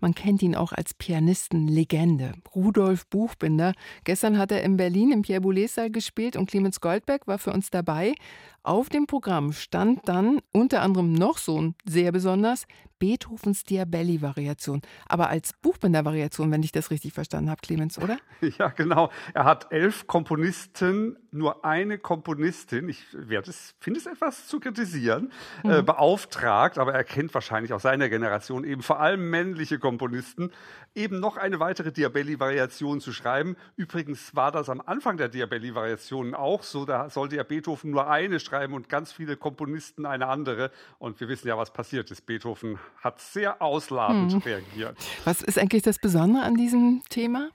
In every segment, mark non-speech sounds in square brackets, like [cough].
Man kennt ihn auch als Pianistenlegende. Rudolf Buchbinder. Gestern hat er in Berlin im Pierre Boulez Saal gespielt und Clemens Goldberg war für uns dabei. Auf dem Programm stand dann unter anderem noch so ein sehr besonders Beethovens Diabelli-Variation. Aber als Buchbinder-Variation, wenn ich das richtig verstanden habe, Clemens, oder? [laughs] Ja, genau. Er hat elf Komponisten, nur eine Komponistin, ich werde es, finde es etwas zu kritisieren, mhm. äh, beauftragt, aber er kennt wahrscheinlich aus seiner Generation eben vor allem männliche Komponisten, eben noch eine weitere Diabelli-Variation zu schreiben. Übrigens war das am Anfang der Diabelli-Variationen auch so, da sollte ja Beethoven nur eine schreiben und ganz viele Komponisten eine andere. Und wir wissen ja, was passiert ist. Beethoven hat sehr ausladend hm. reagiert. Was ist eigentlich das Besondere an diesem Thema?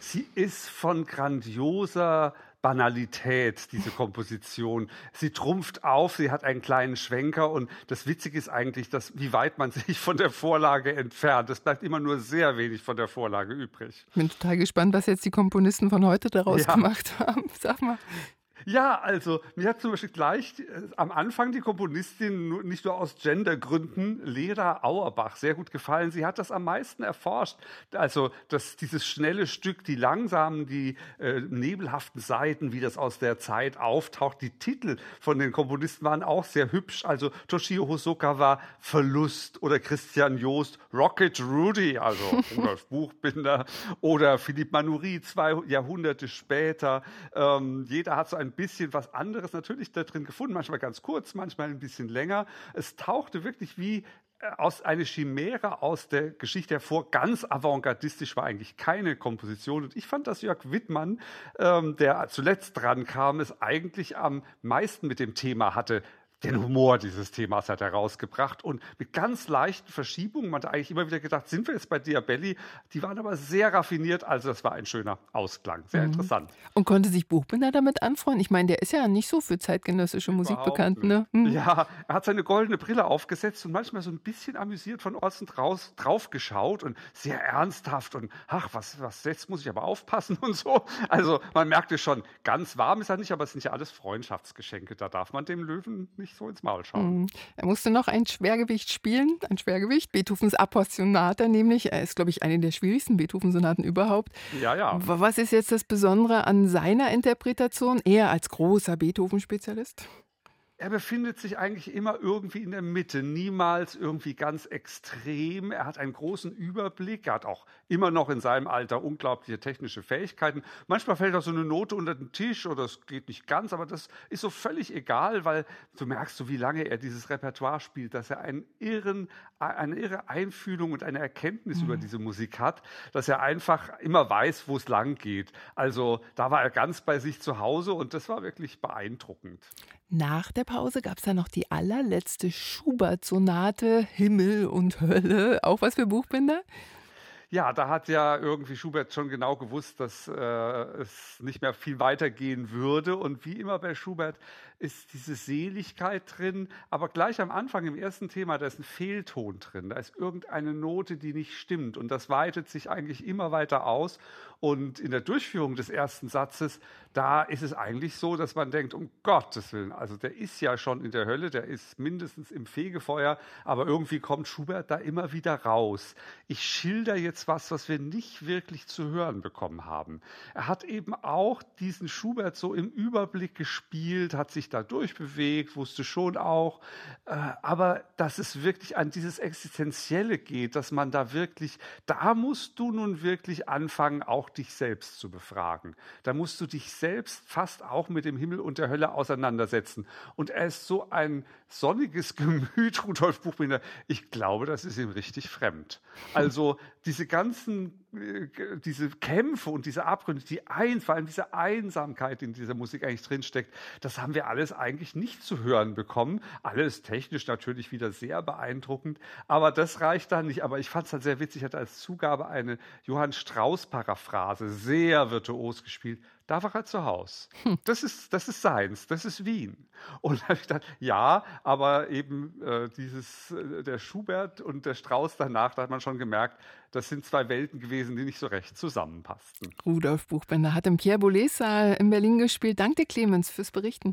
Sie ist von grandioser Banalität, diese Komposition. Sie trumpft auf, sie hat einen kleinen Schwenker und das Witzige ist eigentlich, dass, wie weit man [laughs] sich von der Vorlage entfernt. Es bleibt immer nur sehr wenig von der Vorlage übrig. Ich bin total gespannt, was jetzt die Komponisten von heute daraus ja. gemacht haben. Sag mal. Ja, also mir hat zum Beispiel gleich äh, am Anfang die Komponistin nicht nur aus Gendergründen Leda Auerbach sehr gut gefallen. Sie hat das am meisten erforscht. Also dass dieses schnelle Stück, die langsamen, die äh, nebelhaften Seiten, wie das aus der Zeit auftaucht. Die Titel von den Komponisten waren auch sehr hübsch. Also Toshio Hosoka war Verlust oder Christian Joost Rocket Rudy, also [laughs] Rudolf Buchbinder oder Philippe Manoury zwei Jahrhunderte später. Ähm, jeder hat so ein bisschen was anderes natürlich da drin gefunden, manchmal ganz kurz, manchmal ein bisschen länger. Es tauchte wirklich wie äh, aus einer Chimäre aus der Geschichte hervor. Ganz avantgardistisch war eigentlich keine Komposition. Und ich fand, dass Jörg Wittmann, ähm, der zuletzt dran kam, es eigentlich am meisten mit dem Thema hatte den Humor dieses Themas hat er rausgebracht und mit ganz leichten Verschiebungen. Man hat eigentlich immer wieder gedacht, sind wir jetzt bei Diabelli? Die waren aber sehr raffiniert, also das war ein schöner Ausklang. Sehr mhm. interessant. Und konnte sich Buchbinder damit anfreunden? Ich meine, der ist ja nicht so für zeitgenössische Musik Überhaupt bekannt, ne? Mhm. Ja, er hat seine goldene Brille aufgesetzt und manchmal so ein bisschen amüsiert von außen draus, drauf geschaut und sehr ernsthaft und ach, was, was, jetzt muss ich aber aufpassen und so. Also man merkte schon, ganz warm ist er nicht, aber es sind ja alles Freundschaftsgeschenke. Da darf man dem Löwen nicht nicht so ins Maul schauen. Mhm. Er musste noch ein Schwergewicht spielen, ein Schwergewicht, Beethovens Appassionata nämlich. Er ist, glaube ich, eine der schwierigsten Beethoven-Sonaten überhaupt. Ja, ja. Was ist jetzt das Besondere an seiner Interpretation? Er als großer Beethoven-Spezialist? Er befindet sich eigentlich immer irgendwie in der Mitte, niemals irgendwie ganz extrem. Er hat einen großen Überblick, er hat auch immer noch in seinem Alter unglaubliche technische Fähigkeiten. Manchmal fällt auch so eine Note unter den Tisch oder es geht nicht ganz, aber das ist so völlig egal, weil du merkst so, wie lange er dieses Repertoire spielt, dass er einen irren, eine irre Einfühlung und eine Erkenntnis mhm. über diese Musik hat, dass er einfach immer weiß, wo es lang geht. Also da war er ganz bei sich zu Hause und das war wirklich beeindruckend. Nach der Pause gab es dann noch die allerletzte Schubert-Sonate, Himmel und Hölle. Auch was für Buchbinder? Ja, da hat ja irgendwie Schubert schon genau gewusst, dass äh, es nicht mehr viel weitergehen würde. Und wie immer bei Schubert ist diese Seligkeit drin, aber gleich am Anfang im ersten Thema, da ist ein Fehlton drin, da ist irgendeine Note, die nicht stimmt. Und das weitet sich eigentlich immer weiter aus. Und in der Durchführung des ersten Satzes, da ist es eigentlich so, dass man denkt, um Gottes Willen, also der ist ja schon in der Hölle, der ist mindestens im Fegefeuer, aber irgendwie kommt Schubert da immer wieder raus. Ich schilder jetzt was, was wir nicht wirklich zu hören bekommen haben. Er hat eben auch diesen Schubert so im Überblick gespielt, hat sich da durchbewegt, wusste schon auch, äh, aber dass es wirklich an dieses Existenzielle geht, dass man da wirklich, da musst du nun wirklich anfangen, auch dich selbst zu befragen. Da musst du dich selbst fast auch mit dem Himmel und der Hölle auseinandersetzen. Und er ist so ein sonniges [laughs] Gemüt, Rudolf Buchbinder. Ich glaube, das ist ihm richtig fremd. Also diese ganzen, diese Kämpfe und diese Abgründe, die ein, vor allem diese Einsamkeit, die in dieser Musik eigentlich drinsteckt, das haben wir alles eigentlich nicht zu hören bekommen. Alles technisch natürlich wieder sehr beeindruckend, aber das reicht dann nicht. Aber ich fand es halt sehr witzig, ich hatte als Zugabe eine Johann Strauß-Paraphrase, sehr virtuos gespielt da war er zu Hause. Hm. Das ist, das ist seins, das ist Wien. Und da habe ich gedacht, ja, aber eben äh, dieses, äh, der Schubert und der Strauß danach, da hat man schon gemerkt, das sind zwei Welten gewesen, die nicht so recht zusammenpassten. Rudolf Buchbender hat im Pierre Boulez Saal in Berlin gespielt. Danke, Clemens, fürs Berichten.